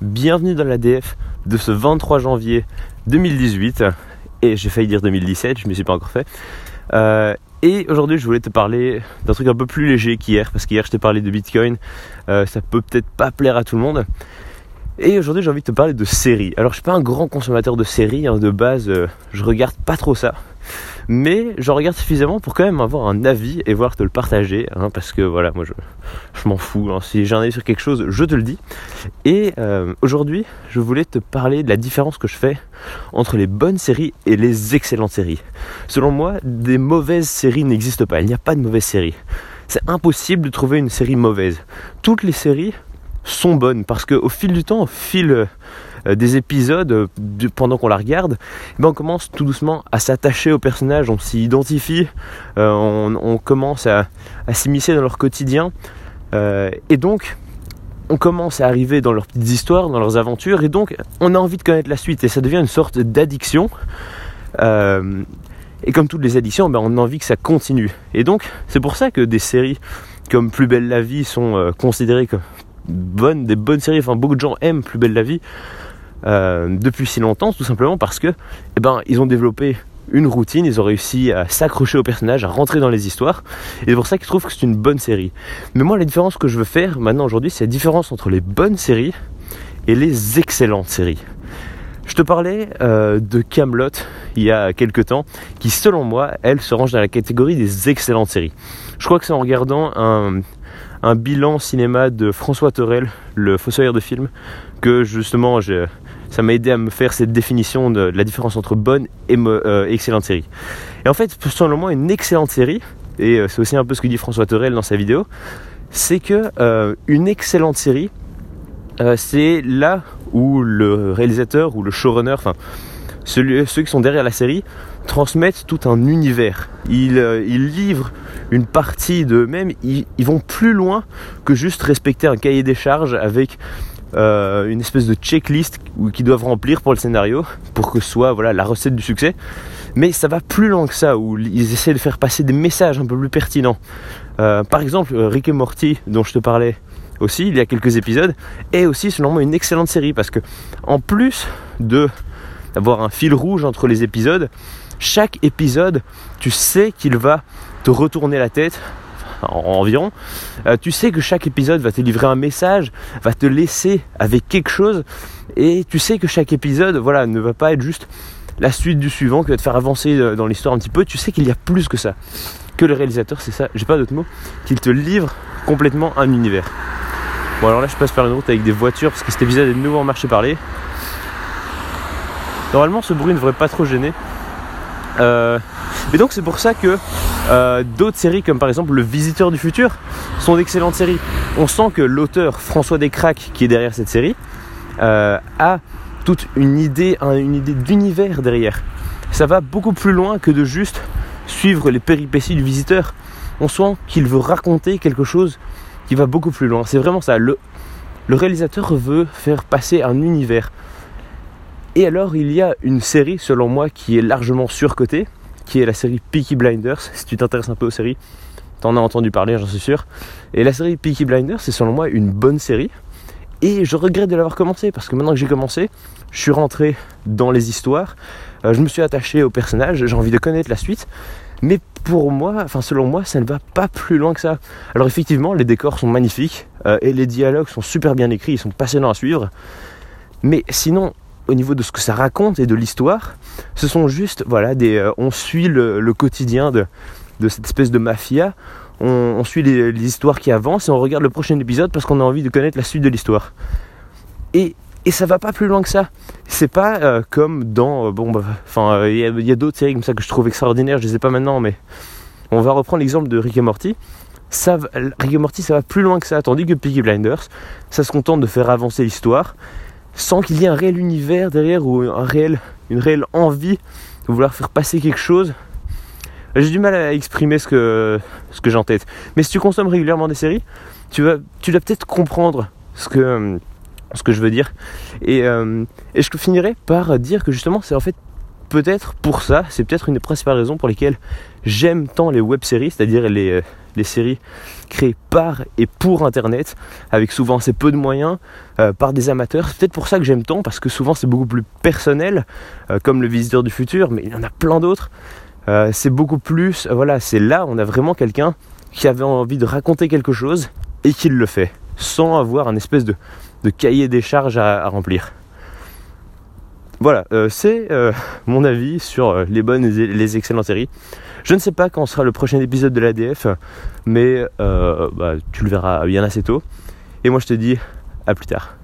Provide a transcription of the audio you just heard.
bienvenue dans l'ADF de ce 23 janvier 2018. Et j'ai failli dire 2017, je ne me suis pas encore fait. Euh, et aujourd'hui, je voulais te parler d'un truc un peu plus léger qu'hier, parce qu'hier, je t'ai parlé de Bitcoin. Euh, ça peut peut-être pas plaire à tout le monde. Et aujourd'hui, j'ai envie de te parler de séries. Alors, je suis pas un grand consommateur de séries, hein, de base, euh, je regarde pas trop ça mais je regarde suffisamment pour quand même avoir un avis et voir te le partager, hein, parce que voilà, moi je, m'en fous, hein. si j'ai un avis sur quelque chose, je te le dis. Et euh, aujourd'hui, je voulais te parler de la différence que je fais entre les bonnes séries et les excellentes séries. Selon moi, des mauvaises séries n'existent pas, il n'y a pas de mauvaises séries. C'est impossible de trouver une série mauvaise. Toutes les séries sont bonnes parce qu'au fil du temps, au fil des épisodes, euh, pendant qu'on la regarde, eh ben on commence tout doucement à s'attacher aux personnages, on s'y identifie, euh, on, commence à, s'immiscer dans leur quotidien, et donc on commence à arriver dans leurs petites histoires, dans leurs aventures, et donc on a envie de connaître la suite, et ça devient une sorte d'addiction. et comme toutes les addictions, ben on a envie que ça continue. Et donc c'est pour ça que des séries comme Plus belle la vie sont considérées comme bonnes, des bonnes séries. Enfin, beaucoup de gens aiment Plus belle la vie euh, depuis si longtemps, tout simplement parce que, eh ben, ils ont développé une routine, ils ont réussi à s'accrocher au personnage, à rentrer dans les histoires, et c'est pour ça qu'ils trouvent que c'est une bonne série. Mais moi, la différence que je veux faire maintenant aujourd'hui, c'est la différence entre les bonnes séries et les excellentes séries. Je te parlais euh, de Camelot il y a quelques temps, qui selon moi, elle se range dans la catégorie des excellentes séries. Je crois que c'est en regardant un, un bilan cinéma de François Torel, le fossoyeur de film, que justement ça m'a aidé à me faire cette définition de, la différence entre bonne et euh, excellente série. Et en fait, selon moi, une excellente série, et euh, c'est aussi un peu ce que dit François Torel dans sa vidéo, c'est que euh, une excellente série, c'est là où le réalisateur ou le showrunner, enfin ceux qui sont derrière la série, transmettent tout un univers. Ils, livrent une partie d'eux-mêmes, ils, vont plus loin que juste respecter un cahier des charges avec euh, une espèce de checklist qu'ils doivent remplir pour le scénario pour que ce soit voilà, la recette du succès. Mais ça va plus loin que ça, où ils essaient de faire passer des messages un peu plus pertinents. Euh, par exemple, Rick et Morty, dont je te parlais aussi il y a quelques épisodes, est aussi selon moi une excellente série parce que en plus de d'avoir un fil rouge entre les épisodes, chaque épisode, tu sais qu'il va te retourner la tête environ, euh, tu sais que chaque épisode va te livrer un message, va te laisser avec quelque chose, et tu sais que chaque épisode, voilà, ne va pas être juste la suite du suivant qui va te faire avancer euh, dans l'histoire un petit peu. Tu sais qu'il y a plus que ça, que le réalisateur, c'est ça, j'ai pas d'autre mot, qu'il te livre complètement un univers. Bon alors là je passe par une route avec des voitures parce que cet épisode est de nouveau en marché parler. Normalement ce bruit ne devrait pas trop gêner. Euh, et donc c'est pour ça que euh, d'autres séries comme par exemple Le Visiteur du Futur sont d'excellentes séries. On sent que l'auteur François Descraques qui est derrière cette série euh, a toute une idée, une idée d'univers derrière. Ça va beaucoup plus loin que de juste suivre les péripéties du visiteur. On sent qu'il veut raconter quelque chose qui va beaucoup plus loin. C'est vraiment ça. Le, le réalisateur veut faire passer un univers. Et alors il y a une série selon moi qui est largement surcotée, qui est la série Peaky Blinders. Si tu t'intéresses un peu aux séries, t'en as entendu parler, j'en suis sûr. Et la série Peaky Blinders, c'est selon moi une bonne série. Et je regrette de l'avoir commencé parce que maintenant que j'ai commencé, je suis rentré dans les histoires, euh, je me suis attaché aux personnages, j'ai envie de connaître la suite. Mais pour moi, enfin selon moi, ça ne va pas plus loin que ça. Alors effectivement, les décors sont magnifiques euh, et les dialogues sont super bien écrits, ils sont passionnants à suivre. Mais sinon, au niveau de ce que ça raconte et de l'histoire, ce sont juste, voilà, des, euh, on suit le, quotidien de, cette espèce de mafia, on, suit les, histoires qui avancent et on regarde le prochain épisode parce qu'on a envie de connaître la suite de l'histoire. Et, et ça va pas plus loin que ça. C'est pas euh, comme dans, euh, bon, bah, enfin, il y a, d'autres séries comme ça que je trouve extraordinaires, je les ai pas maintenant, mais on va reprendre l'exemple de Rick et Morty. Rick et Morty, ça va plus loin que ça, tandis que Piggy Blinders, ça se contente de faire avancer l'histoire sans qu'il y ait un réel univers derrière ou une réelle envie de vouloir faire passer quelque chose. J'ai du mal à exprimer ce que, ce j'ai en tête. Mais si tu consommes régulièrement des séries, tu vas, dois peut-être comprendre ce que, ce que je veux dire. Et, euh, et je finirai par dire que justement, c'est en fait peut-être pour ça, c'est peut-être une des principales raisons pour lesquelles j'aime tant les web-séries, c'est-à-dire les, des séries créées par et pour Internet, avec souvent assez peu de moyens, euh, par des amateurs. C'est peut-être pour ça que j'aime tant, parce que souvent c'est beaucoup plus personnel, euh, comme Le Visiteur du Futur, mais il y en a plein d'autres. Euh, c'est beaucoup plus, voilà, c'est là, on a vraiment quelqu'un qui avait envie de raconter quelque chose et qui le fait, sans avoir un espèce de, cahier des charges à remplir. Voilà, c'est mon avis sur les bonnes et les excellentes séries. Je ne sais pas quand sera le prochain épisode de l'ADF, mais bah, tu le verras bien assez tôt. Et moi je te dis à plus tard.